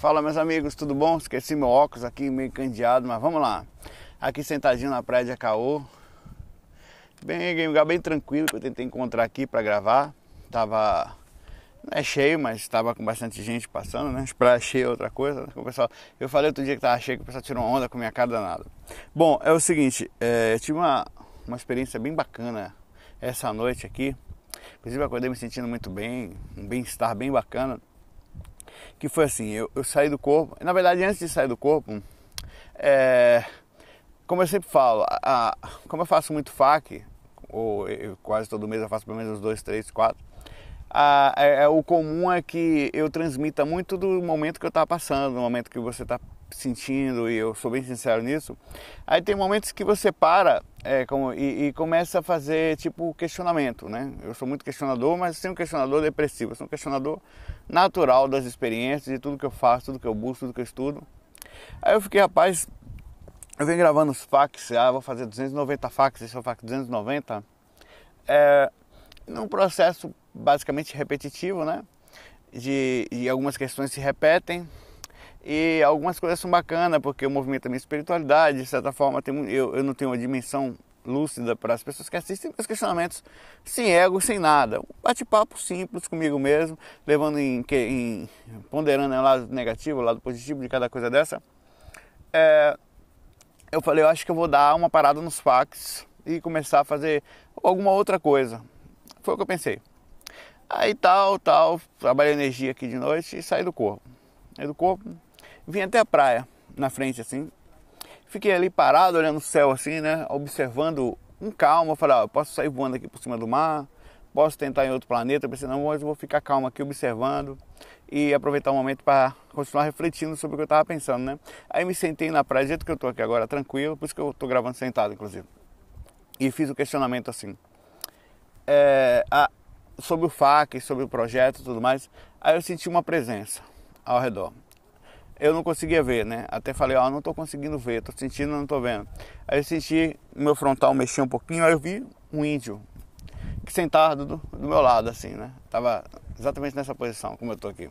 Fala meus amigos, tudo bom? Esqueci meu óculos aqui meio candeado, mas vamos lá. Aqui sentadinho na praia de Acaô. Bem, um lugar bem tranquilo que eu tentei encontrar aqui para gravar. Tava não é cheio, mas estava com bastante gente passando, né? Praia cheia é outra coisa. Né? O pessoal, eu falei outro dia que tava cheio, que o pessoal tirou onda com minha cara danada. Bom, é o seguinte, é, eu tive uma, uma experiência bem bacana essa noite aqui. Inclusive acordei me sentindo muito bem, um bem-estar bem bacana que foi assim, eu, eu saí do corpo, na verdade antes de sair do corpo, é, como eu sempre falo, a, a, como eu faço muito FAQ, ou eu, quase todo mês eu faço pelo menos uns dois, três, quatro, a, é, é, o comum é que eu transmita muito do momento que eu estava passando, do momento que você está sentindo, e eu sou bem sincero nisso. Aí tem momentos que você para é, como, e, e, começa a fazer tipo questionamento, né? Eu sou muito questionador, mas sem um questionador depressivo, eu sou um questionador natural das experiências, de tudo que eu faço, tudo que eu busco, tudo que eu estudo. Aí eu fiquei, rapaz, eu venho gravando os fax, ah, vou fazer 290 fax, esse é o fax 290, é, num processo basicamente repetitivo, né? De, algumas questões se repetem, e algumas coisas são bacanas, porque o movimento a minha espiritualidade, de certa forma, eu, eu não tenho uma dimensão lúcida para as pessoas que assistem meus questionamentos sem ego, sem nada. Um bate-papo simples comigo mesmo, levando em, em ponderando o lado negativo, o lado positivo de cada coisa dessa. É, eu falei, eu acho que eu vou dar uma parada nos fax e começar a fazer alguma outra coisa. Foi o que eu pensei. Aí tal, tal, trabalhei energia aqui de noite e saí do corpo. Saí do corpo, Vim até a praia, na frente assim. Fiquei ali parado, olhando o céu assim, né? Observando um calma. Falei, ah, eu posso sair voando aqui por cima do mar, posso tentar em outro planeta. Pensei, não, mas eu vou ficar calmo aqui observando e aproveitar o momento para continuar refletindo sobre o que eu estava pensando, né? Aí me sentei na praia, do jeito que eu estou aqui agora, tranquilo, por isso que eu estou gravando sentado, inclusive. E fiz o questionamento assim. É, a, sobre o FAC, sobre o projeto e tudo mais. Aí eu senti uma presença ao redor eu não conseguia ver, né? Até falei, ó, não estou conseguindo ver, estou sentindo, não estou vendo. Aí eu senti meu frontal mexer um pouquinho, aí eu vi um índio que sentado do, do meu lado, assim, né? Tava exatamente nessa posição, como eu estou aqui.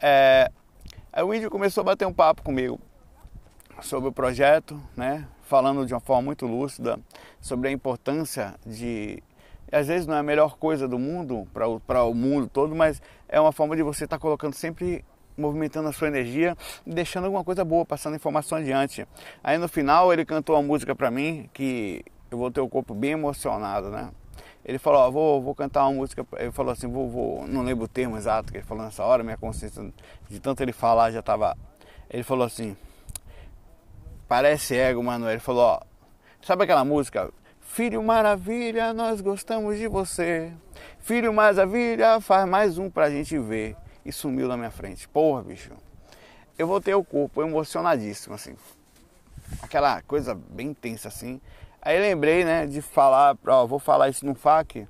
É, aí o índio começou a bater um papo comigo sobre o projeto, né? Falando de uma forma muito lúcida sobre a importância de às vezes não é a melhor coisa do mundo para o mundo todo, mas é uma forma de você estar tá colocando sempre movimentando a sua energia deixando alguma coisa boa, passando informação adiante. Aí no final ele cantou uma música para mim que eu vou ter o corpo bem emocionado, né? Ele falou, ó, vou, vou cantar uma música, ele falou assim, vou, vou, não lembro o termo exato que ele falou nessa hora, minha consciência, de tanto ele falar já tava, ele falou assim, parece ego, Manuel, ele falou, ó, sabe aquela música, Filho Maravilha, nós gostamos de você, Filho Maravilha, faz mais um pra gente ver, e sumiu na minha frente. Porra, bicho. Eu voltei ao corpo emocionadíssimo, assim. Aquela coisa bem tensa, assim. Aí lembrei, né, de falar, ó, vou falar isso no FAQ,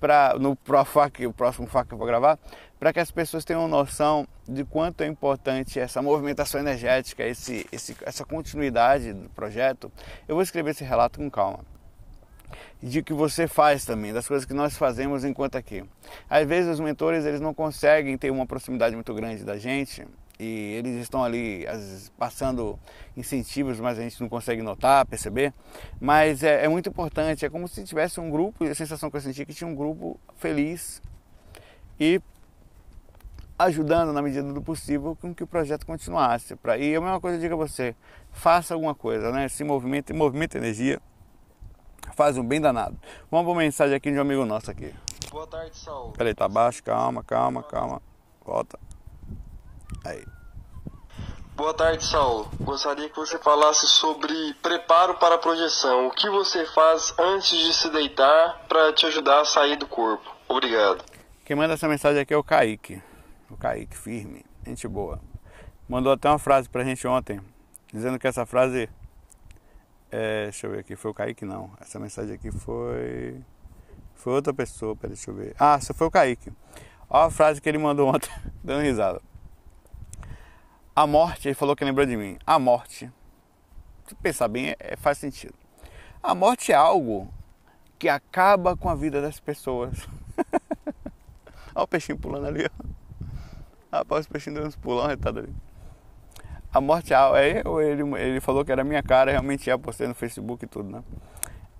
pra, no pro FAQ, o próximo FAQ que eu vou gravar, para que as pessoas tenham noção de quanto é importante essa movimentação energética, esse, esse, essa continuidade do projeto. Eu vou escrever esse relato com calma de que você faz também, das coisas que nós fazemos enquanto aqui. Às vezes os mentores eles não conseguem ter uma proximidade muito grande da gente e eles estão ali passando incentivos, mas a gente não consegue notar, perceber. Mas é, é, muito importante, é como se tivesse um grupo, e a sensação que eu senti é que tinha um grupo feliz e ajudando na medida do possível com que o projeto continuasse. E a mesma coisa eu digo a você, faça alguma coisa, né? se movimenta, movimenta energia faz um bem danado. Vamos para uma mensagem aqui de um amigo nosso aqui. Boa tarde, Saulo. Peraí, tá baixo, calma, calma, calma. Volta. Aí. Boa tarde, Saulo. Gostaria que você falasse sobre preparo para a projeção. O que você faz antes de se deitar para te ajudar a sair do corpo? Obrigado. Quem manda essa mensagem aqui é o Kaique. O Kaique, firme, gente boa. Mandou até uma frase pra gente ontem, dizendo que essa frase é, deixa eu ver aqui, foi o Kaique não. Essa mensagem aqui foi. Foi outra pessoa, peraí, deixa eu ver. Ah, essa foi o Kaique. Olha a frase que ele mandou ontem, dando risada. A morte, ele falou que lembrou de mim. A morte, se pensar bem, é, faz sentido. A morte é algo que acaba com a vida das pessoas. Olha o peixinho pulando ali. Rapaz, os peixinhos dando uns pulão, retado ali. A morte é ele, ele falou que era minha cara, realmente é, postei no Facebook e tudo, né?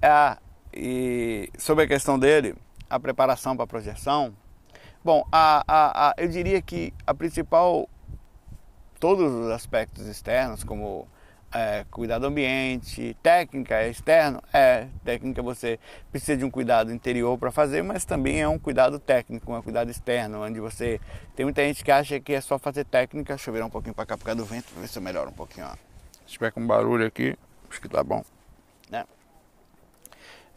É, e sobre a questão dele, a preparação para a projeção, bom, a, a, a, eu diria que a principal, todos os aspectos externos, como é, cuidado ambiente, técnica é externo, é técnica você precisa de um cuidado interior para fazer, mas também é um cuidado técnico, um cuidado externo, onde você tem muita gente que acha que é só fazer técnica, deixa eu virar um pouquinho para cá por causa do vento, ver se eu melhoro um pouquinho, ó. Se tiver com barulho aqui, acho que tá bom, né?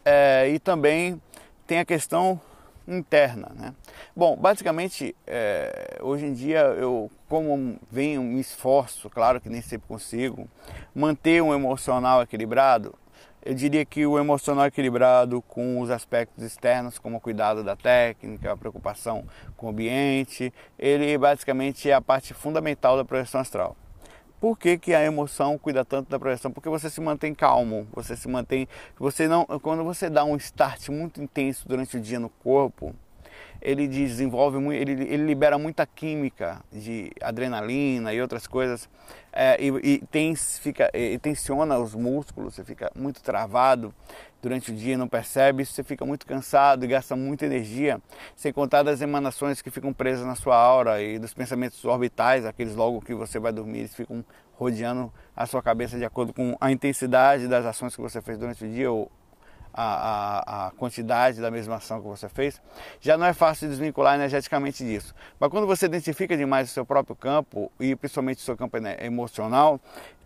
É, e também tem a questão interna. Né? Bom, basicamente, é, hoje em dia eu, como venho, me esforço, claro que nem sempre consigo, manter um emocional equilibrado, eu diria que o emocional equilibrado com os aspectos externos, como o cuidado da técnica, a preocupação com o ambiente, ele basicamente é a parte fundamental da projeção astral. Por que, que a emoção cuida tanto da projeção? Porque você se mantém calmo, você se mantém. Você não, quando você dá um start muito intenso durante o dia no corpo, ele desenvolve ele, ele libera muita química de adrenalina e outras coisas é, e, e, tens, fica, e tensiona os músculos, você fica muito travado durante o dia, não percebe, você fica muito cansado e gasta muita energia, sem contar das emanações que ficam presas na sua aura e dos pensamentos orbitais, aqueles logo que você vai dormir, eles ficam rodeando a sua cabeça de acordo com a intensidade das ações que você fez durante o dia ou a, a, a, quantidade da mesma ação que você fez, já não é fácil desvincular energeticamente disso. Mas quando você identifica demais o seu próprio campo, e principalmente o seu campo emocional,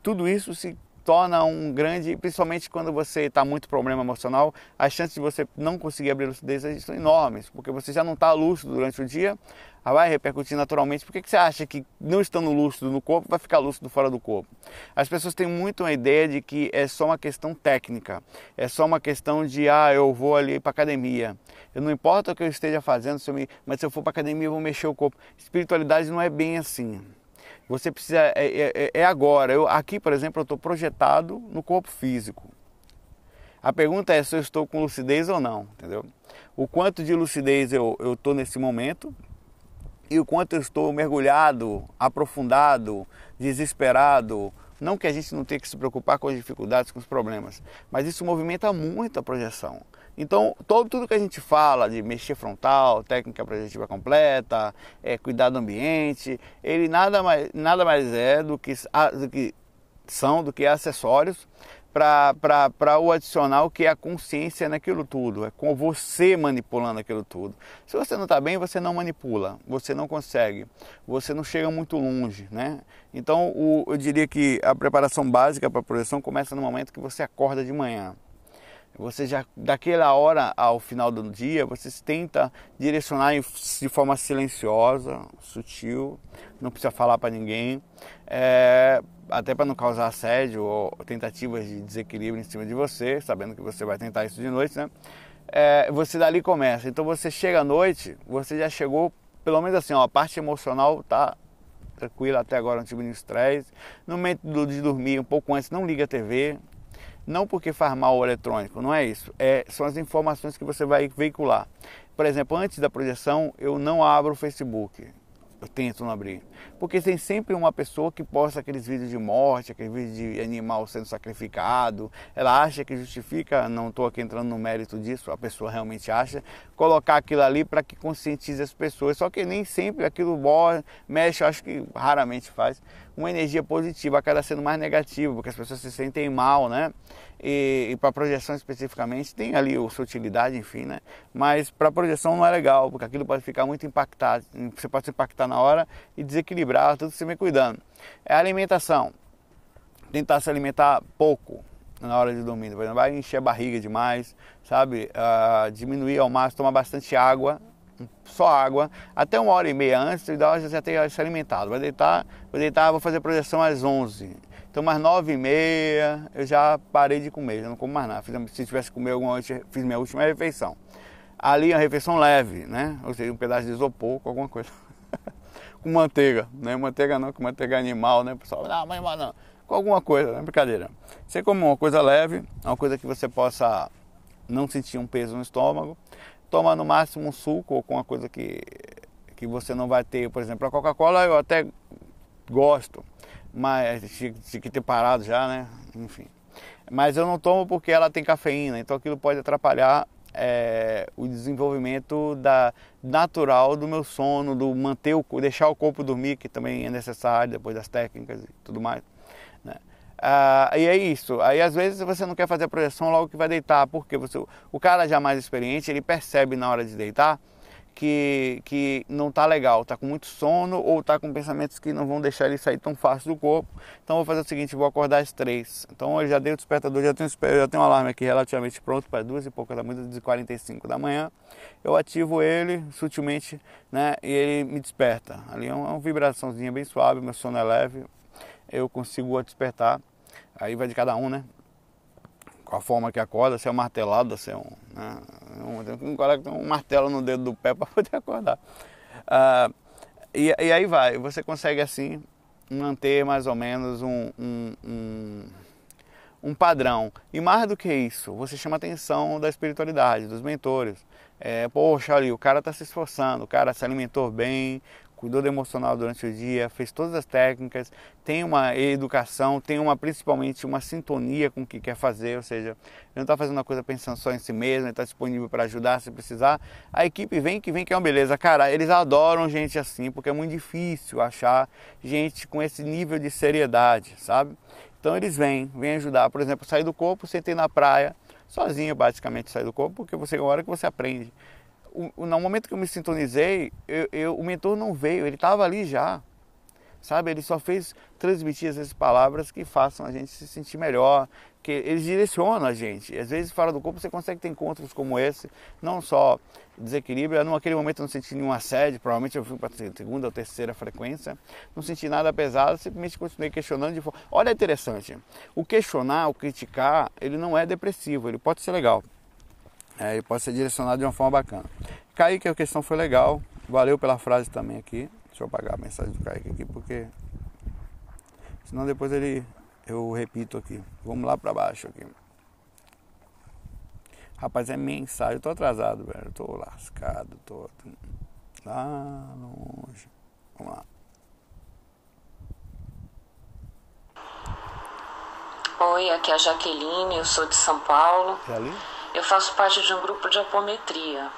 tudo isso se torna um grande, principalmente quando você está muito problema emocional, as chances de você não conseguir abrir lucidez são enormes, porque você já não está lúcido durante o dia, vai repercutir naturalmente. Por que, que você acha que não estando lúcido no corpo vai ficar lúcido fora do corpo? As pessoas têm muito a ideia de que é só uma questão técnica, é só uma questão de, ah, eu vou ali para academia. Eu não importa o que eu esteja fazendo, se me... mas se eu for para academia eu vou mexer o corpo. Espiritualidade não é bem assim. Você precisa, é, é, é, é agora. Eu, aqui, por exemplo, eu estou projetado no corpo físico. A pergunta é se eu estou com lucidez ou não, entendeu? O quanto de lucidez eu estou nesse momento e o quanto eu estou mergulhado, aprofundado, desesperado. Não que a gente não tenha que se preocupar com as dificuldades, com os problemas, mas isso movimenta muito a projeção. Então, todo, tudo que a gente fala de mexer frontal, técnica projetiva completa, é, cuidar do ambiente, ele nada mais, nada mais é do que, do que são do que acessórios para o adicional que é a consciência naquilo tudo, é com você manipulando aquilo tudo. Se você não está bem, você não manipula, você não consegue, você não chega muito longe, né? Então, o, eu diria que a preparação básica para a projeção começa no momento que você acorda de manhã. Você já, daquela hora ao final do dia, você tenta direcionar de forma silenciosa, sutil, não precisa falar para ninguém, é, até para não causar assédio ou tentativas de desequilíbrio em cima de você, sabendo que você vai tentar isso de noite, né? É, você dali começa. Então você chega à noite, você já chegou, pelo menos assim, ó, a parte emocional tá tranquila até agora, não tive nenhum estresse. No momento de dormir, um pouco antes, não liga a TV, não porque faz mal o eletrônico, não é isso. É, são as informações que você vai veicular. Por exemplo, antes da projeção, eu não abro o Facebook eu tento não abrir. Porque tem sempre uma pessoa que posta aqueles vídeos de morte, aqueles vídeos de animal sendo sacrificado. Ela acha que justifica, não estou aqui entrando no mérito disso, a pessoa realmente acha, colocar aquilo ali para que conscientize as pessoas. Só que nem sempre aquilo mexe, acho que raramente faz, uma energia positiva, acaba sendo mais negativa, porque as pessoas se sentem mal, né? E, e para projeção especificamente, tem ali a sua utilidade, enfim, né? Mas para projeção não é legal, porque aquilo pode ficar muito impactado, você pode se impactar na hora e desequilibrar tudo você me cuidando. É a alimentação. Tentar se alimentar pouco na hora de dormir, por exemplo, vai encher a barriga demais, sabe? Uh, diminuir ao máximo, tomar bastante água, só água, até uma hora e meia antes, ideal é já ter se alimentado. Vai deitar, vou deitar, vou fazer projeção às 11. Então, mais nove e meia, eu já parei de comer, já não como mais nada. Se tivesse comido alguma coisa, fiz minha última refeição. Ali, a refeição leve, né? Ou seja, um pedaço de isopor com alguma coisa. com manteiga, né? Manteiga não, com manteiga animal, né? Pessoal, não, mas não. Com alguma coisa, não é brincadeira. Você come uma coisa leve, uma coisa que você possa não sentir um peso no estômago toma no máximo um suco ou com uma coisa que, que você não vai ter, por exemplo, a Coca-Cola eu até gosto, mas tinha, que ter parado já, né? Enfim. Mas eu não tomo porque ela tem cafeína, então aquilo pode atrapalhar é, o desenvolvimento da, natural do meu sono, do manter o, deixar o corpo dormir, que também é necessário depois das técnicas e tudo mais. Né? Ah, e é isso. Aí às vezes você não quer fazer a projeção logo que vai deitar, porque você, o cara já mais experiente, ele percebe na hora de deitar que, que não está legal, está com muito sono ou está com pensamentos que não vão deixar ele sair tão fácil do corpo. Então vou fazer o seguinte, vou acordar às três. Então eu já dei o despertador, já tenho, já tenho um alarme aqui relativamente pronto para duas e poucas da manhã, 2h45 da manhã. Eu ativo ele sutilmente né, e ele me desperta. Ali é uma, uma vibraçãozinha bem suave, meu sono é leve, eu consigo despertar. Aí vai de cada um, né? com a forma que acorda, se é um martelado, se é um. Né, um, tem um martelo no dedo do pé para poder acordar. Ah, e, e, aí vai, você consegue assim manter mais ou menos um, um, um, um padrão. E mais do que isso, você chama a atenção da espiritualidade, dos mentores. É, poxa, ali, o cara está se esforçando, o cara se alimentou bem, cuidou do emocional durante o dia, fez todas as técnicas, tem uma educação, tem uma principalmente uma sintonia com o que quer fazer, ou seja, ele não está fazendo uma coisa pensando só em si mesmo, ele está disponível para ajudar se precisar. A equipe vem que vem que é uma beleza, cara, eles adoram gente assim, porque é muito difícil achar gente com esse nível de seriedade, sabe? Então eles vêm, vêm ajudar, por exemplo, sair do corpo, sentei na praia, sozinho basicamente sair do corpo, porque você é a hora que você aprende o, no momento que eu me sintonizei, eu, eu, o mentor não veio, ele estava ali já. Sabe, ele só fez transmitir essas palavras que façam a gente se sentir melhor, que eles direcionam a gente. Às vezes, fora do corpo, você consegue ter encontros como esse, não só desequilíbrio. Eu, naquele momento, eu não senti nenhum assédio, provavelmente eu fui para a segunda ou terceira frequência, não senti nada pesado, simplesmente continuei questionando de. Olha, é interessante, o questionar, o criticar, ele não é depressivo, ele pode ser legal. É, e pode ser direcionado de uma forma bacana. Kaique, a questão foi legal. Valeu pela frase também aqui. Deixa eu apagar a mensagem do Kaique aqui, porque senão depois ele eu repito aqui. Vamos lá para baixo aqui. Rapaz, é mensagem. Eu tô atrasado, velho. Eu tô lascado, tô lá longe. Vamos lá. Oi, aqui é a Jaqueline, eu sou de São Paulo. É ali? Eu faço parte de um grupo de apometria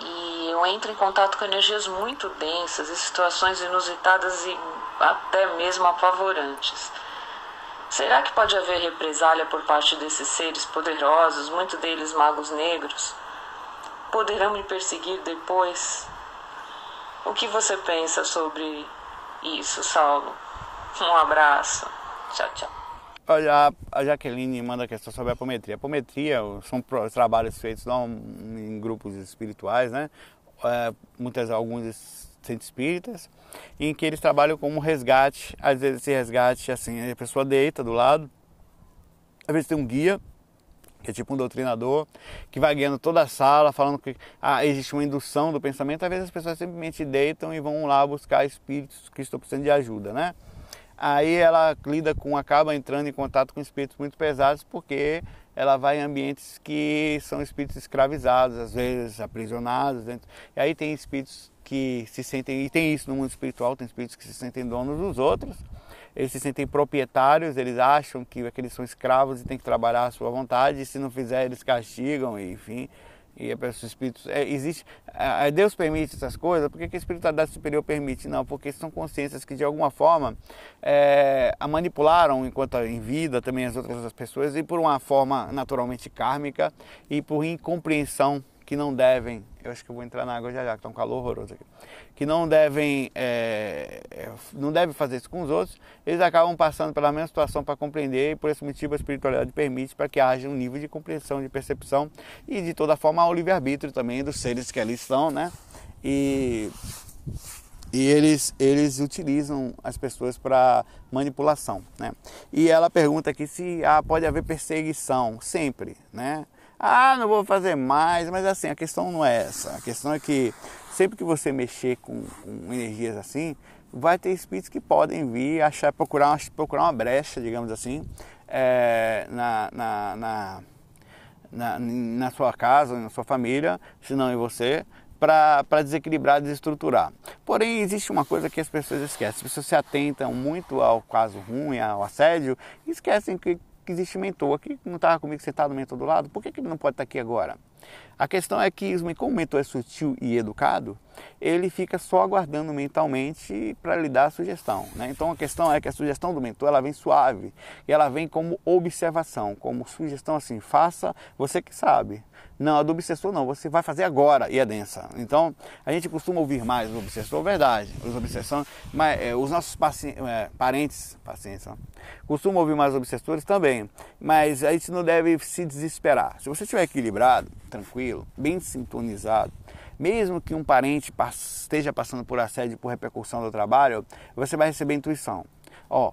e eu entro em contato com energias muito densas e situações inusitadas e até mesmo apavorantes. Será que pode haver represália por parte desses seres poderosos, muito deles magos negros? Poderão me perseguir depois? O que você pensa sobre isso, Saulo? Um abraço. Tchau, tchau. A, a Jaqueline manda questão sobre a apometria. A apometria são trabalhos feitos não, em grupos espirituais, né? É, muitas, alguns centros espíritas, em que eles trabalham como resgate. Às vezes esse resgate, assim, a pessoa deita do lado, às vezes tem um guia, que é tipo um doutrinador, que vai guiando toda a sala, falando que ah, existe uma indução do pensamento. Às vezes as pessoas simplesmente deitam e vão lá buscar espíritos que estão precisando de ajuda, né? Aí ela lida com, acaba entrando em contato com espíritos muito pesados porque ela vai em ambientes que são espíritos escravizados, às vezes aprisionados. Dentro. E aí tem espíritos que se sentem, e tem isso no mundo espiritual, tem espíritos que se sentem donos dos outros, eles se sentem proprietários, eles acham que aqueles são escravos e tem que trabalhar à sua vontade, e se não fizer eles castigam, enfim e os espíritos é, existe Deus permite essas coisas por que a espiritualidade superior permite? Não porque são consciências que de alguma forma é, a manipularam enquanto em vida também as outras pessoas e por uma forma naturalmente kármica e por incompreensão que não devem, eu acho que eu vou entrar na água já já, que está um calor horroroso aqui, que não devem, é, é, não devem fazer isso com os outros, eles acabam passando pela mesma situação para compreender e por esse motivo a espiritualidade permite para que haja um nível de compreensão, de percepção e de toda forma o livre-arbítrio também dos seres que ali estão, né? E, e eles, eles utilizam as pessoas para manipulação, né? E ela pergunta aqui se ah, pode haver perseguição, sempre, né? Ah, não vou fazer mais, mas assim, a questão não é essa. A questão é que sempre que você mexer com, com energias assim, vai ter espíritos que podem vir achar, procurar, procurar uma brecha, digamos assim, é, na, na, na, na, na sua casa, na sua família, se não em você, para desequilibrar, desestruturar. Porém, existe uma coisa que as pessoas esquecem. As pessoas se atentam muito ao caso ruim, ao assédio, e esquecem que, que existe mentor. Aqui não estava comigo sentado no mentor do lado, por que, que ele não pode estar aqui agora? A questão é que, como o mentor é sutil e educado, ele fica só aguardando mentalmente para lhe dar a sugestão. Né? Então a questão é que a sugestão do mentor ela vem suave e ela vem como observação, como sugestão assim, faça você que sabe. Não, a do obsessor não, você vai fazer agora e é densa. Então, a gente costuma ouvir mais o obsessor, verdade, os obsessores, mas é, os nossos é, parentes, pacientes, costumam ouvir mais obsessores também, mas a gente não deve se desesperar. Se você estiver equilibrado, tranquilo, bem sintonizado, mesmo que um parente esteja passando por assédio, por repercussão do trabalho, você vai receber intuição. Ó,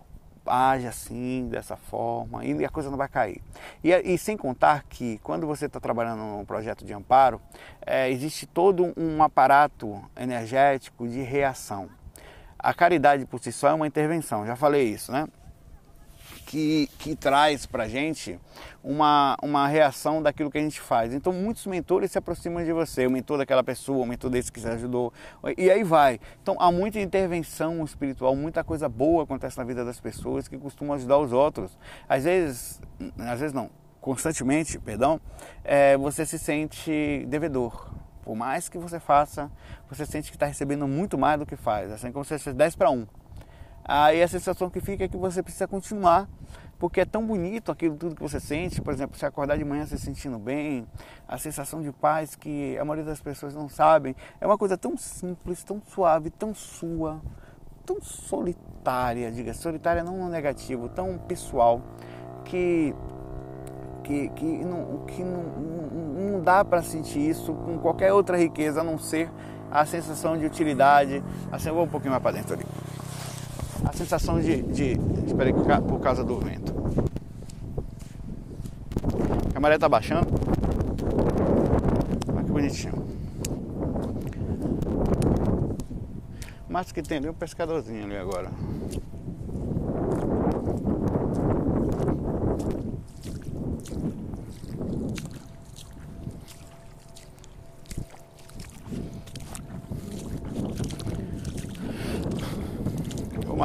age assim, dessa forma, e a coisa não vai cair. E, e sem contar que quando você está trabalhando num projeto de amparo, é, existe todo um aparato energético de reação. A caridade por si só é uma intervenção, já falei isso, né? Que, que traz para gente uma, uma reação daquilo que a gente faz. Então, muitos mentores se aproximam de você, o mentor daquela pessoa, o mentor desse que você ajudou, e aí vai. Então, há muita intervenção espiritual, muita coisa boa acontece na vida das pessoas que costumam ajudar os outros. Às vezes, às vezes não, constantemente, perdão, é, você se sente devedor. Por mais que você faça, você sente que está recebendo muito mais do que faz, assim como se fosse 10 para 1. Aí a sensação que fica é que você precisa continuar, porque é tão bonito aquilo tudo que você sente, por exemplo, se acordar de manhã se sentindo bem, a sensação de paz que a maioria das pessoas não sabem, é uma coisa tão simples, tão suave, tão sua, tão solitária, diga, solitária não no negativo, tão pessoal, que que, que, não, que não, não, não dá para sentir isso com qualquer outra riqueza a não ser a sensação de utilidade. Assim, eu vou um pouquinho mais para dentro ali a sensação de, de, espera aí, por causa do vento. A maré tá baixando. Olha que bonitinho. Mas que tem ali um pescadorzinho ali agora.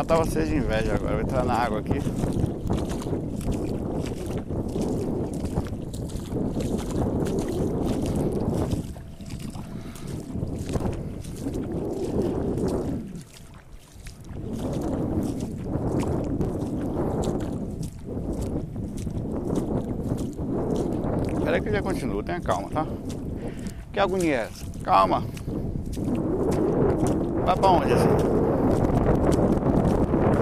Matar vocês de inveja agora, vou entrar na água aqui. Espera que eu já continuo, tenha calma, tá? Que agonia é essa? Calma. Vai pra onde assim?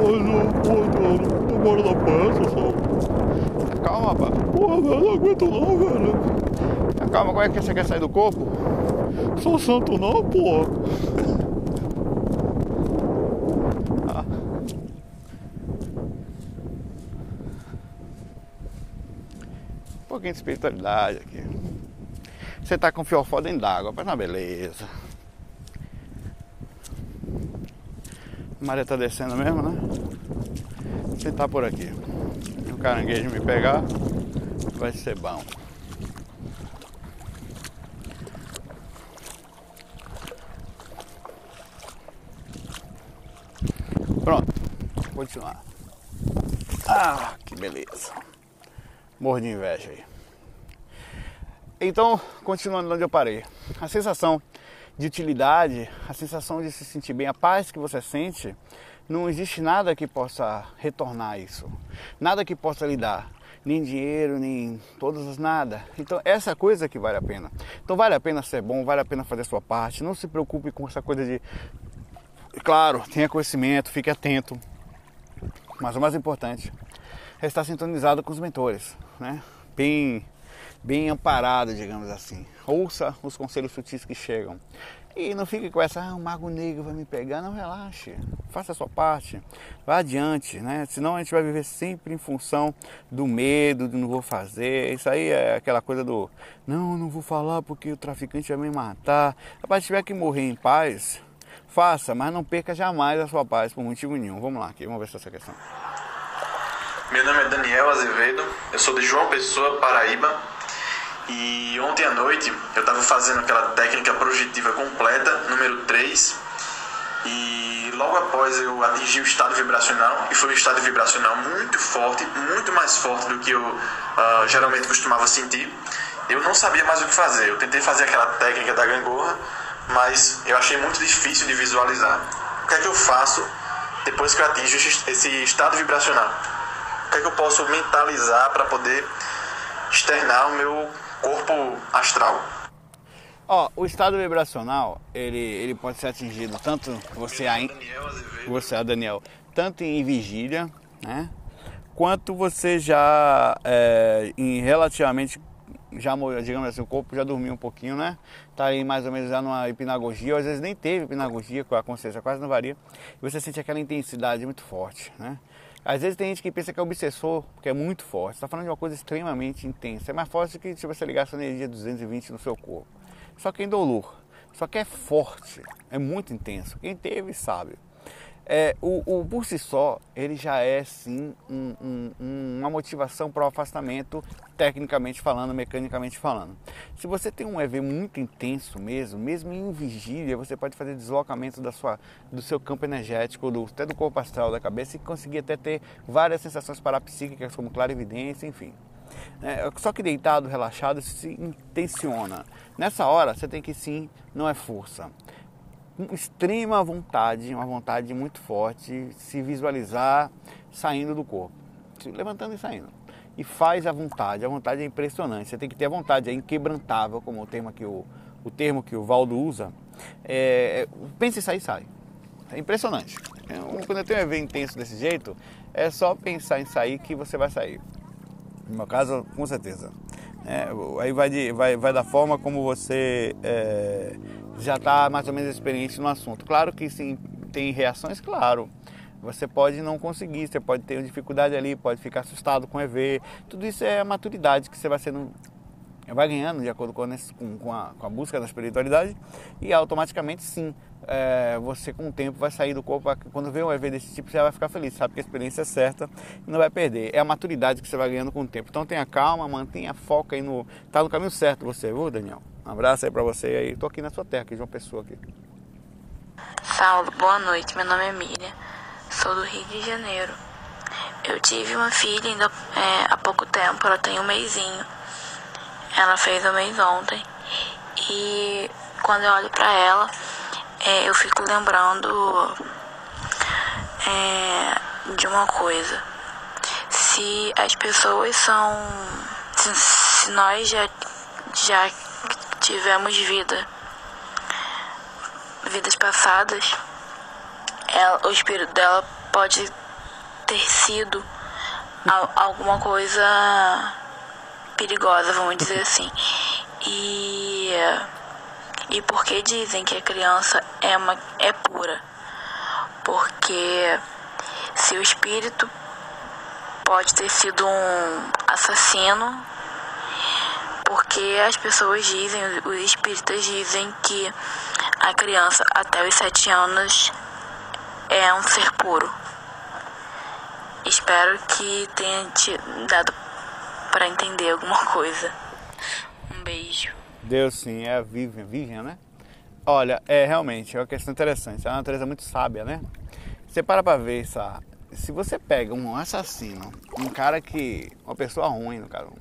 Tô moro na peça, só. Calma, rapaz. Porra, velho, não aguento não, velho. Calma, como é que você quer sair do corpo? Sou santo não, pô. Ah. Um pouquinho de espiritualidade aqui. Você tá com fiofó dentro d'água, mas na beleza. A maré tá descendo mesmo, né? Vou tentar por aqui. Se o caranguejo me pegar, vai ser bom. Pronto, vou continuar. Ah, que beleza. Morro de inveja aí. Então, continuando onde eu parei. A sensação de utilidade, a sensação de se sentir bem, a paz que você sente, não existe nada que possa retornar isso. Nada que possa lhe dar. Nem dinheiro, nem todas as nada. Então essa coisa que vale a pena. Então vale a pena ser bom, vale a pena fazer a sua parte. Não se preocupe com essa coisa de. Claro, tenha conhecimento, fique atento. Mas o mais importante é estar sintonizado com os mentores, né? Bem bem amparado, digamos assim. Ouça os conselhos sutis que chegam. E não fique com essa, ah, o mago negro vai me pegar. Não, relaxe. Faça a sua parte. Vá adiante, né? Senão a gente vai viver sempre em função do medo, do não vou fazer. Isso aí é aquela coisa do, não, não vou falar porque o traficante vai me matar. Rapaz, se tiver que morrer em paz, faça, mas não perca jamais a sua paz por motivo nenhum. Vamos lá aqui, vamos ver se essa questão. Meu nome é Daniel Azevedo, eu sou de João Pessoa, Paraíba. E ontem à noite eu estava fazendo aquela técnica projetiva completa, número 3, e logo após eu atingi o estado vibracional, e foi um estado vibracional muito forte, muito mais forte do que eu uh, geralmente costumava sentir. Eu não sabia mais o que fazer. Eu tentei fazer aquela técnica da gangorra, mas eu achei muito difícil de visualizar. O que é que eu faço depois que eu atinjo esse estado vibracional? O que é que eu posso mentalizar para poder externar o meu corpo astral? Ó, o estado vibracional, ele, ele pode ser atingido tanto você ainda você, a Daniel, tanto em vigília, né? Quanto você já é, em relativamente já digamos assim, o corpo já dormiu um pouquinho, né? Tá aí mais ou menos já numa hipnagogia, ou às vezes nem teve hipnagogia, com a consciência quase não varia. E você sente aquela intensidade muito forte, né? Às vezes tem gente que pensa que é obsessor, porque é muito forte. Você tá falando de uma coisa extremamente intensa. É mais forte do que se você ligar essa energia 220 no seu corpo. Só que em dolor. Só que é forte, é muito intenso. Quem teve sabe. É, o, o, por si só, ele já é sim um, um, uma motivação para o afastamento, tecnicamente falando, mecanicamente falando. Se você tem um EV muito intenso mesmo, mesmo em vigília, você pode fazer deslocamento da sua, do seu campo energético, do, até do corpo astral da cabeça e conseguir até ter várias sensações parapsíquicas, como clarividência, enfim. É, só que deitado, relaxado, isso se intensiona. Nessa hora, você tem que sim, não é força extrema vontade, uma vontade muito forte, se visualizar saindo do corpo, se levantando e saindo. E faz a vontade, a vontade é impressionante. Você tem que ter a vontade, é inquebrantável, como o termo que o, o termo que o Valdo usa. É, pense em sair, sai. É impressionante. É, quando eu tenho um evento intenso desse jeito, é só pensar em sair que você vai sair. No meu caso, com certeza. É, aí vai, de, vai, vai da forma como você é, já está mais ou menos experiente no assunto. Claro que sim, tem reações, claro. Você pode não conseguir, você pode ter dificuldade ali, pode ficar assustado com o EV. Tudo isso é a maturidade que você vai sendo vai ganhando de acordo com, com, a, com a busca da espiritualidade e automaticamente sim é, você com o tempo vai sair do corpo quando vê um EV desse tipo você vai ficar feliz sabe que a experiência é certa e não vai perder é a maturidade que você vai ganhando com o tempo então tenha calma mantenha foco aí no tá no caminho certo você viu Daniel um abraço aí para você aí. Tô aqui na sua terra, aqui de uma pessoa aqui. Saulo, boa noite. Meu nome é Miriam. Sou do Rio de Janeiro. Eu tive uma filha ainda é, há pouco tempo, ela tem um mêsinho. Ela fez o mês ontem. E quando eu olho para ela, é, eu fico lembrando é, de uma coisa. Se as pessoas são. Se, se nós já, já tivemos vida, vidas passadas, ela, o espírito dela pode ter sido alguma coisa perigosa, vamos dizer assim. E, e por que dizem que a criança é, uma, é pura? Porque se o espírito pode ter sido um assassino porque as pessoas dizem, os espíritas dizem que a criança até os sete anos é um ser puro. Espero que tenha te dado para entender alguma coisa. Um beijo. Deus sim, é a Vivian, Vivian, né? Olha, é realmente é uma questão interessante. É uma natureza muito sábia, né? Você para para ver essa. Se você pega um assassino, um cara que. Uma pessoa ruim, no caso,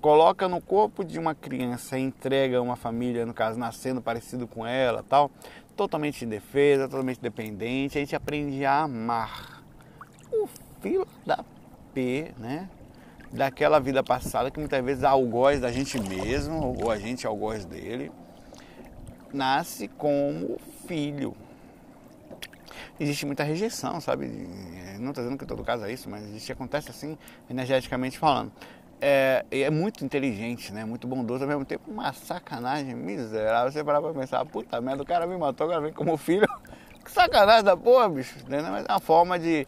coloca no corpo de uma criança e entrega uma família, no caso, nascendo parecido com ela tal, totalmente indefesa, totalmente dependente, a gente aprende a amar. O filho da P, né? Daquela vida passada que muitas vezes é algoz da gente mesmo, ou a gente algoz dele, nasce como filho. Existe muita rejeição, sabe? Não estou dizendo que todo caso é isso, mas existe, acontece assim, energeticamente falando é, é muito inteligente, né? Muito bondoso, ao mesmo tempo uma sacanagem miserável. Você parar pra pensar, puta merda, o cara me matou, agora vem como filho. Que sacanagem da porra, bicho. Né? Mas é uma forma de,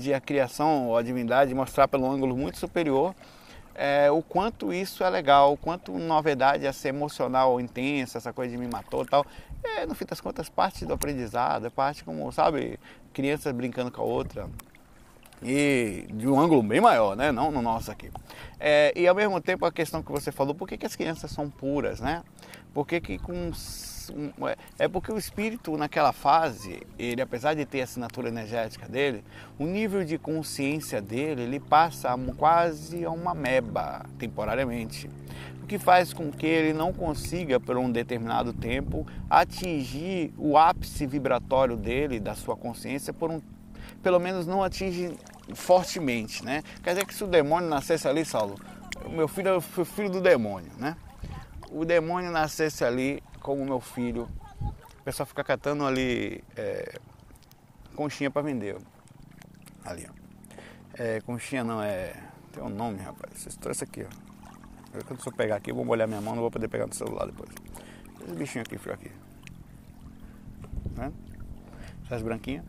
de a criação ou a divindade mostrar pelo ângulo muito superior é, o quanto isso é legal, o quanto novidade é ser emocional, intensa, essa coisa de me matou e tal. É, no fim das contas, parte do aprendizado, é parte como, sabe, crianças brincando com a outra. E de um ângulo bem maior, né? Não no nosso aqui. É, e ao mesmo tempo a questão que você falou, por que, que as crianças são puras, né? Por que, que com é, é porque o espírito naquela fase, ele apesar de ter a assinatura energética dele, o nível de consciência dele, ele passa quase a uma meba temporariamente. O que faz com que ele não consiga por um determinado tempo atingir o ápice vibratório dele, da sua consciência por um pelo menos não atinge fortemente, né? Quer dizer que se o demônio nascesse ali, Saulo, meu filho foi filho do demônio, né? O demônio nascesse ali como meu filho, o pessoal fica catando ali é, conchinha para vender. Ali, ó. É, conchinha não, é. Tem um nome, rapaz. Vocês trouxe aqui, ó. Quando eu pegar aqui, eu vou molhar minha mão, não vou poder pegar no celular depois. Esse bichinho aqui, fica aqui. Né? Essas branquinhas.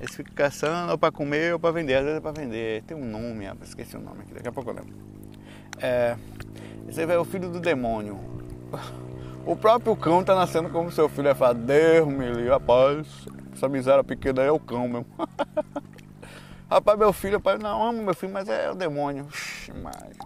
Eles ficam caçando ou para comer ou para vender. Às vezes é para vender. Tem um nome, rapaz. Esqueci o nome aqui. Daqui a pouco eu lembro. É, esse é o filho do demônio. O próprio cão tá nascendo como seu filho. É falar, Deus me livre, rapaz. Essa miséria pequena aí é o cão mesmo. rapaz, meu filho, rapaz, não amo meu filho, mas é o demônio. Mas,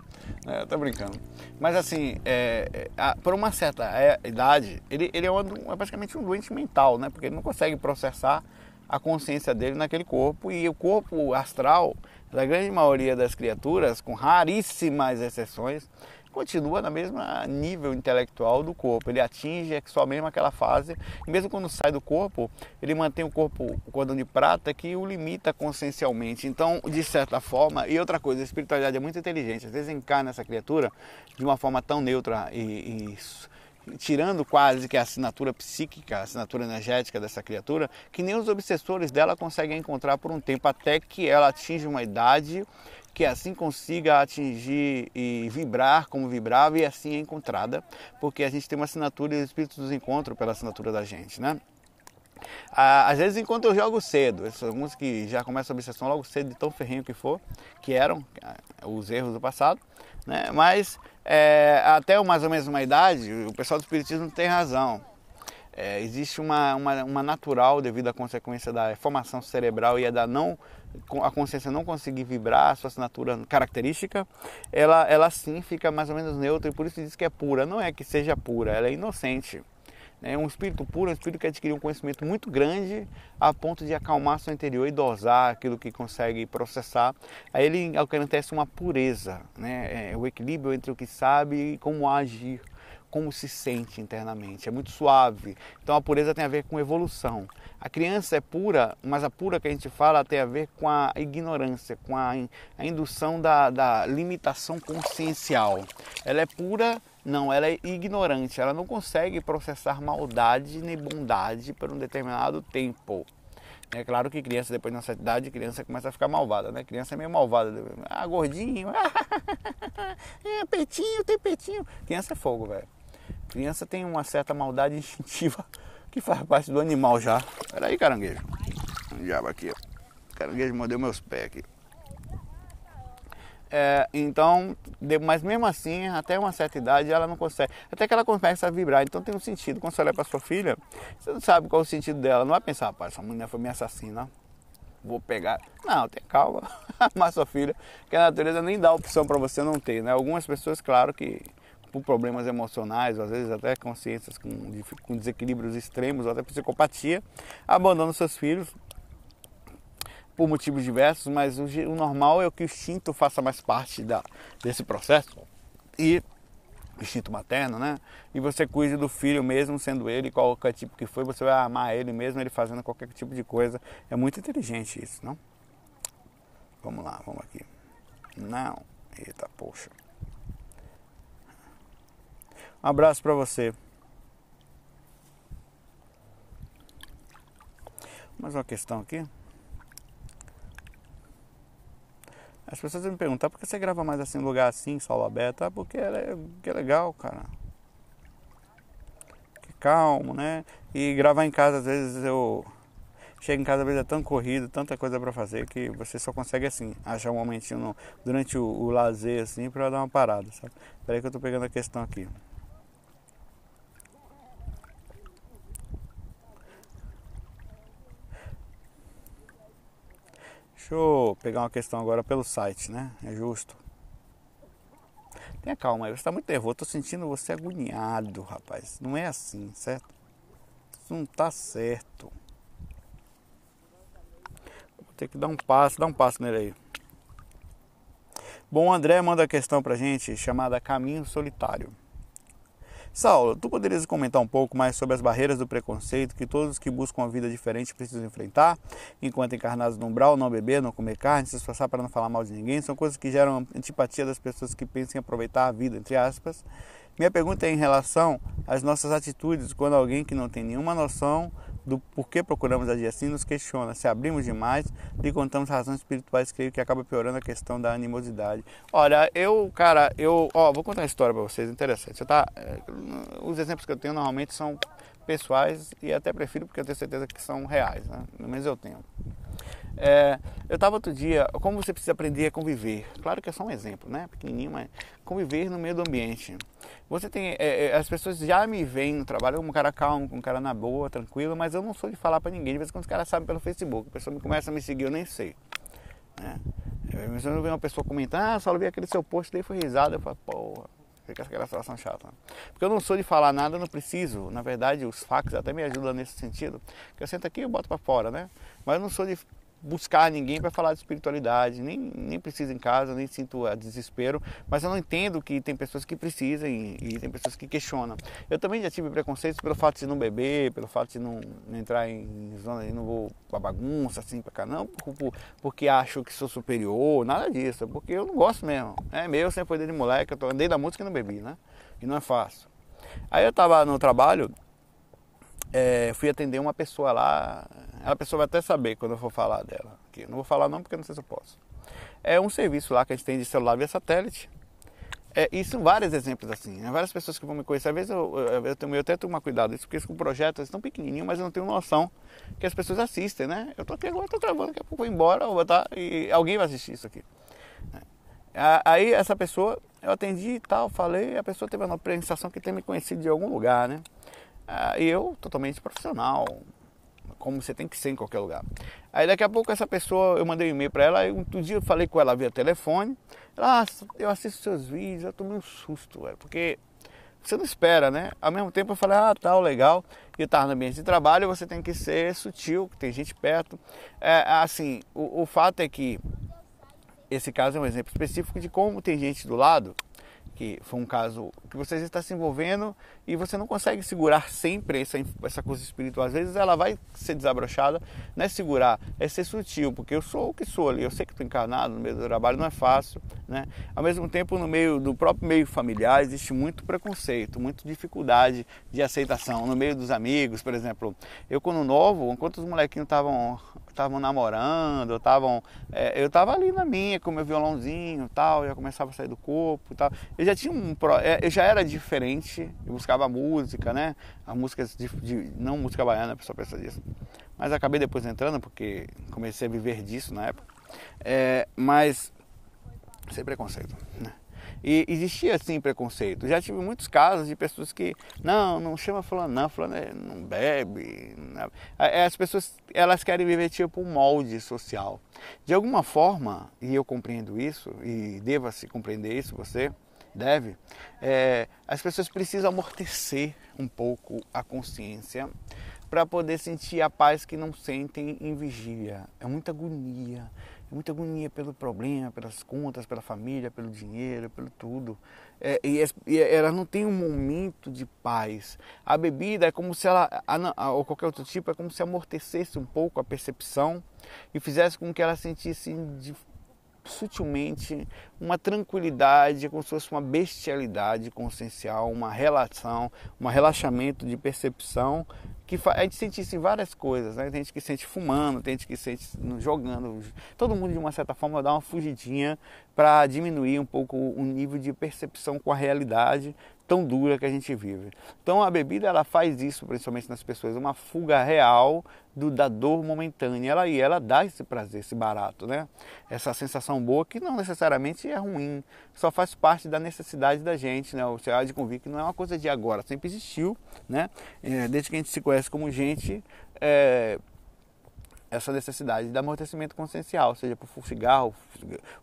é, tô brincando. Mas assim, é, é, por uma certa é, idade, ele, ele é, um, é praticamente um doente mental, né? Porque ele não consegue processar a consciência dele naquele corpo e o corpo astral da grande maioria das criaturas, com raríssimas exceções, continua na mesma nível intelectual do corpo. Ele atinge só mesmo aquela fase, e mesmo quando sai do corpo, ele mantém o corpo o cordão de prata que o limita consciencialmente. Então, de certa forma, e outra coisa, a espiritualidade é muito inteligente. Às vezes encarna essa criatura de uma forma tão neutra e, e tirando quase que a assinatura psíquica, a assinatura energética dessa criatura, que nem os obsessores dela conseguem encontrar por um tempo, até que ela atinge uma idade que assim consiga atingir e vibrar como vibrava e assim é encontrada, porque a gente tem uma assinatura e os espíritos nos encontram pela assinatura da gente, né? Às vezes enquanto eu jogo cedo, alguns que já começam a obsessão logo cedo, de tão ferrinho que for, que eram os erros do passado, né? mas é, até mais ou menos uma idade, o pessoal do Espiritismo tem razão. É, existe uma, uma, uma, natural devido à consequência da formação cerebral e da não a consciência não conseguir vibrar a sua assinatura característica, ela, ela sim fica mais ou menos neutra e por isso diz que é pura. Não é que seja pura, ela é inocente. É um espírito puro, um espírito que adquiriu um conhecimento muito grande a ponto de acalmar seu interior e dosar aquilo que consegue processar. Aí ele acontece uma pureza, né? É o equilíbrio entre o que sabe e como agir, como se sente internamente. É muito suave. Então a pureza tem a ver com evolução. A criança é pura, mas a pura que a gente fala tem a ver com a ignorância, com a, a indução da, da limitação consciencial. Ela é pura não, ela é ignorante, ela não consegue processar maldade nem bondade por um determinado tempo. É claro que criança, depois de uma certa idade, criança começa a ficar malvada, né? Criança é meio malvada. Ah, gordinho, é, peitinho, tem peitinho. Criança é fogo, velho. Criança tem uma certa maldade instintiva que faz parte do animal já. Peraí, caranguejo. Um diabo aqui. Caranguejo mordeu meus pés aqui. É, então, mas mesmo assim, até uma certa idade, ela não consegue. Até que ela começa a vibrar. Então tem um sentido. Quando você olha para sua filha, você não sabe qual é o sentido dela. Não vai pensar, pai, essa mulher foi minha assassina. Vou pegar. Não, tem calma. Mas sua filha, que a natureza nem dá opção para você não ter. Né? Algumas pessoas, claro que por problemas emocionais, às vezes até consciências com, com desequilíbrios extremos, ou até psicopatia, abandonam seus filhos por motivos diversos, mas o, o, normal é que o instinto faça mais parte da, desse processo e instinto materno, né? E você cuide do filho mesmo sendo ele qualquer tipo que for, você vai amar ele mesmo ele fazendo qualquer tipo de coisa. É muito inteligente isso, não? Vamos lá, vamos aqui. Não. Eita, poxa. Abraço para você. Mais uma questão aqui. As pessoas me perguntam, por que você grava mais assim, lugar assim, solo aberto? Ah, porque é, é legal, cara. Que calmo, né? E gravar em casa, às vezes eu chego em casa, às vezes é tão corrido, tanta coisa para fazer, que você só consegue assim, achar um momentinho no, durante o, o lazer, assim, para dar uma parada, sabe? Peraí que eu tô pegando a questão aqui. Deixa eu pegar uma questão agora pelo site, né? É justo. Tenha calma aí, você está muito nervoso. Estou sentindo você agoniado, rapaz. Não é assim, certo? Isso não está certo. Vou ter que dar um passo, dar um passo nele aí. Bom, o André manda a questão pra gente chamada Caminho Solitário. Saulo, tu poderias comentar um pouco mais sobre as barreiras do preconceito que todos que buscam uma vida diferente precisam enfrentar, enquanto encarnados no umbral, não beber, não comer carne, se esforçar para não falar mal de ninguém, são coisas que geram antipatia das pessoas que pensam em aproveitar a vida, entre aspas. Minha pergunta é em relação às nossas atitudes quando alguém que não tem nenhuma noção do porquê procuramos agir assim nos questiona. Se abrimos demais, lhe contamos razões espirituais, creio que acaba piorando a questão da animosidade. Olha, eu, cara, eu, ó, vou contar uma história para vocês, interessante. Você tá, é, os exemplos que eu tenho normalmente são pessoais e até prefiro porque eu tenho certeza que são reais, né? Menos eu tenho. É, eu estava outro dia, como você precisa aprender a conviver? Claro que é só um exemplo, né? Pequenininho, mas conviver no meio do ambiente. Você tem, é, é as pessoas já me veem no trabalho como um cara calmo, com um cara na boa, tranquilo, mas eu não sou de falar para ninguém. De vez em quando os caras sabem pelo Facebook, a pessoa me começa a me seguir, eu nem sei. Né? Eu, eu ver uma pessoa comentando, ah, só vi aquele seu post, daí foi risada, eu falo, porra fica aquela situação chata. Porque eu não sou de falar nada, eu não preciso. Na verdade, os fax até me ajudam nesse sentido. Que eu sento aqui e boto para fora, né? Mas eu não sou de buscar ninguém para falar de espiritualidade, nem, nem preciso em casa, nem sinto desespero, mas eu não entendo que tem pessoas que precisam e, tem pessoas que questionam. Eu também já tive preconceitos pelo fato de não beber, pelo fato de não, não entrar em zona e não vou pra bagunça, assim, pra cá, não por, por, porque acho que sou superior, nada disso, é porque eu não gosto mesmo. É meu, sempre foi desde moleque, eu tô, andei da música e não bebi, né? E não é fácil. Aí eu tava no trabalho, é, fui atender uma pessoa lá, a pessoa vai até saber quando eu for falar dela. Aqui. Não vou falar não porque não sei se eu posso. É um serviço lá que a gente tem de celular via satélite. É, e são vários exemplos assim. Né? Várias pessoas que vão me conhecer. Às vezes eu, eu, eu, tenho, eu até tomo cuidado isso, porque com projetos tão pequenininho, mas eu não tenho noção que as pessoas assistem, né? Eu tô aqui agora, tô gravando, daqui a pouco vou embora, vou botar e alguém vai assistir isso aqui. É. Aí essa pessoa, eu atendi e tal, falei, a pessoa teve uma sensação que tem me conhecido de algum lugar, né? E eu, totalmente profissional, como você tem que ser em qualquer lugar. Aí daqui a pouco essa pessoa, eu mandei um e-mail para ela, um dia eu falei com ela via telefone, ela, ah, eu assisto seus vídeos, eu tomei um susto, velho, porque você não espera, né? Ao mesmo tempo eu falei, ah, tal, legal, e eu estava no ambiente de trabalho, você tem que ser sutil, tem gente perto. É, assim, o, o fato é que esse caso é um exemplo específico de como tem gente do lado que foi um caso que você está se envolvendo e você não consegue segurar sempre essa, essa coisa espiritual. Às vezes ela vai ser desabrochada, não é segurar, é ser sutil, porque eu sou o que sou ali, eu sei que estou encarnado no meio do trabalho, não é fácil. Né? Ao mesmo tempo, no meio do próprio meio familiar, existe muito preconceito, muita dificuldade de aceitação. No meio dos amigos, por exemplo, eu quando novo, enquanto os molequinhos estavam estavam namorando, estavam, é, eu estava ali na minha com meu violãozinho, tal, já começava a sair do corpo, tal. Eu já tinha um, é, eu já era diferente, eu buscava música, né? A música de, de não música baiana, a pessoa pensa disso. Mas acabei depois entrando porque comecei a viver disso na época. É, mas sem preconceito, né? E existia assim preconceito. Já tive muitos casos de pessoas que não, não chama fulano, não, fulano é, não bebe. É, as pessoas elas querem viver tipo um molde social. De alguma forma, e eu compreendo isso e deva-se compreender isso, você deve, é, as pessoas precisam amortecer um pouco a consciência para poder sentir a paz que não sentem em vigília. É muita agonia, muita agonia pelo problema, pelas contas, pela família, pelo dinheiro, pelo tudo. É, e, e ela não tem um momento de paz. A bebida é como se ela, ou qualquer outro tipo, é como se amortecesse um pouco a percepção e fizesse com que ela sentisse sutilmente uma tranquilidade, como se fosse uma bestialidade consciencial, uma relação, um relaxamento de percepção que a gente sente isso em várias coisas, né? Tem gente que sente fumando, tem gente que sente jogando. Todo mundo, de uma certa forma, dá uma fugidinha para diminuir um pouco o nível de percepção com a realidade tão dura que a gente vive. Então a bebida ela faz isso principalmente nas pessoas, uma fuga real do, da dor momentânea. Ela e ela dá esse prazer, esse barato, né? Essa sensação boa que não necessariamente é ruim, só faz parte da necessidade da gente, né? Você há de convir que não é uma coisa de agora, sempre existiu, né? É, desde que a gente se conhece como gente, é, essa necessidade de amortecimento consciencial, seja por cigarro,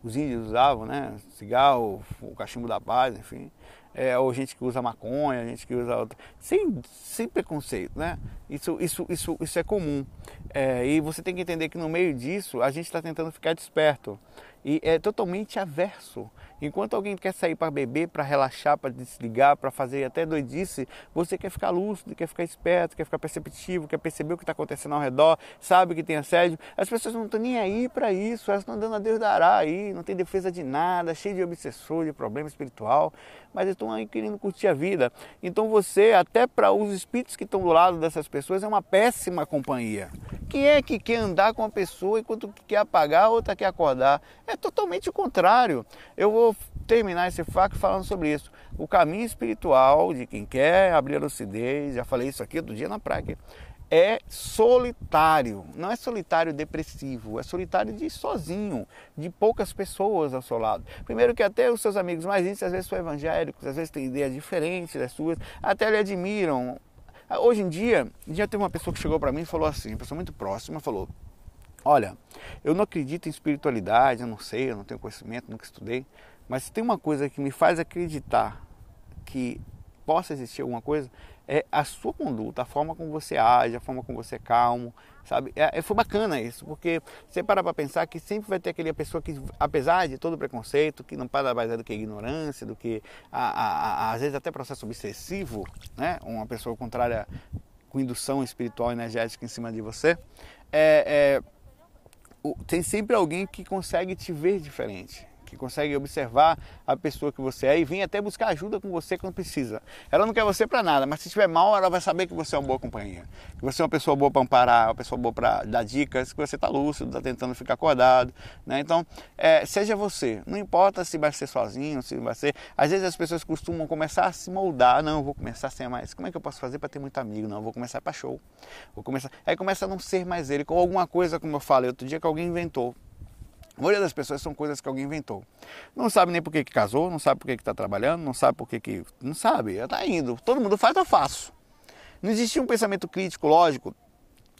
os índios usavam, né? Cigarro, o cachimbo da paz, enfim. É, ou gente que usa maconha, gente que usa outra. Sem, sem preconceito, né? Isso, isso, isso, isso é comum. É, e você tem que entender que no meio disso a gente está tentando ficar desperto. E é totalmente averso. Enquanto alguém quer sair para beber, para relaxar, para desligar, para fazer até doidice, você quer ficar lúcido, quer ficar esperto, quer ficar perceptivo, quer perceber o que está acontecendo ao redor, sabe que tem assédio. As pessoas não estão nem aí para isso, elas estão dando a Deus dará aí, não tem defesa de nada, cheio de obsessor, de problema espiritual, mas estão aí querendo curtir a vida. Então você, até para os espíritos que estão do lado dessas pessoas, é uma péssima companhia. Quem é que quer andar com a pessoa enquanto quer apagar, outra quer acordar? É totalmente o contrário. Eu vou terminar esse fato falando sobre isso. O caminho espiritual de quem quer abrir a lucidez, já falei isso aqui outro dia na praia, é solitário. Não é solitário depressivo, é solitário de sozinho, de poucas pessoas ao seu lado. Primeiro que até os seus amigos mais íntimos às vezes são evangélicos, às vezes têm ideias diferentes das suas, até lhe admiram, hoje em dia, já teve uma pessoa que chegou para mim e falou assim, uma pessoa muito próxima, falou: Olha, eu não acredito em espiritualidade, eu não sei, eu não tenho conhecimento, nunca estudei, mas tem uma coisa que me faz acreditar que possa existir alguma coisa, é a sua conduta, a forma como você age, a forma como você é calmo, sabe? É, é foi bacana isso, porque você para para pensar que sempre vai ter aquela pessoa que, apesar de todo o preconceito, que não para mais do que ignorância, do que a, a, a, às vezes até processo obsessivo, né? Uma pessoa contrária com indução espiritual energética em cima de você, é, é, tem sempre alguém que consegue te ver diferente que consegue observar a pessoa que você é e vem até buscar ajuda com você quando precisa. Ela não quer você para nada, mas se estiver mal, ela vai saber que você é uma boa companhia, que você é uma pessoa boa para amparar, uma pessoa boa para dar dicas, que você está lúcido, está tentando ficar acordado. Né? Então, é, seja você, não importa se vai ser sozinho, se vai ser. Às vezes as pessoas costumam começar a se moldar, não, vou começar a ser mais. Como é que eu posso fazer para ter muito amigo? Não, vou começar para show. Vou começar. Aí começa a não ser mais ele, com alguma coisa, como eu falei outro dia, que alguém inventou. A maioria das pessoas são coisas que alguém inventou. Não sabe nem por que, que casou, não sabe por que está trabalhando, não sabe por que. que não sabe, está indo. Todo mundo faz, eu faço. Não existia um pensamento crítico, lógico.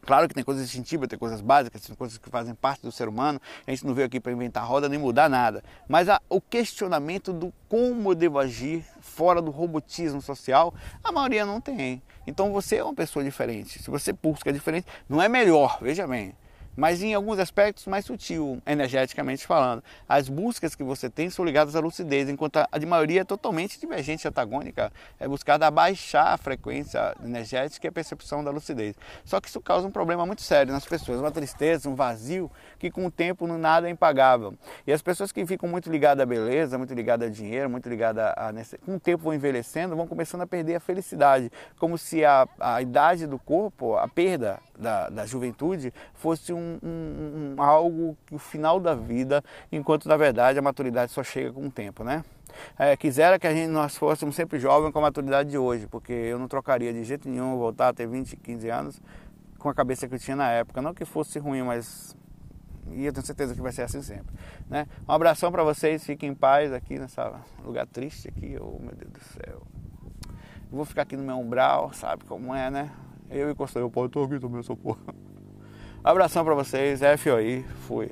Claro que tem coisas instintivas, tem coisas básicas, tem coisas que fazem parte do ser humano. A gente não veio aqui para inventar roda nem mudar nada. Mas o questionamento do como eu devo agir fora do robotismo social, a maioria não tem. Então você é uma pessoa diferente. Se você busca diferente, não é melhor, veja bem mas em alguns aspectos mais sutil, energeticamente falando. As buscas que você tem são ligadas à lucidez, enquanto a de maioria é totalmente divergente antagônica, é buscada abaixar a frequência energética e a percepção da lucidez. Só que isso causa um problema muito sério nas pessoas, uma tristeza, um vazio que com o tempo nada é impagável. E as pessoas que ficam muito ligadas à beleza, muito ligadas a dinheiro, muito ligadas a... com o tempo vão envelhecendo, vão começando a perder a felicidade, como se a, a idade do corpo, a perda da, da juventude fosse um, um, um, algo que o final da vida, enquanto na verdade a maturidade só chega com o tempo, né? É, quisera que a gente, nós fôssemos sempre jovens com a maturidade de hoje, porque eu não trocaria de jeito nenhum voltar a ter 20, 15 anos com a cabeça que eu tinha na época. Não que fosse ruim, mas e eu tenho certeza que vai ser assim sempre. Né? Um abração para vocês, fiquem em paz aqui nessa lugar triste aqui. Oh meu Deus do céu. Eu vou ficar aqui no meu umbral, sabe como é, né? Eu encostei o pau, tô aqui, tomei porra. Abração pra vocês, FOI, fui.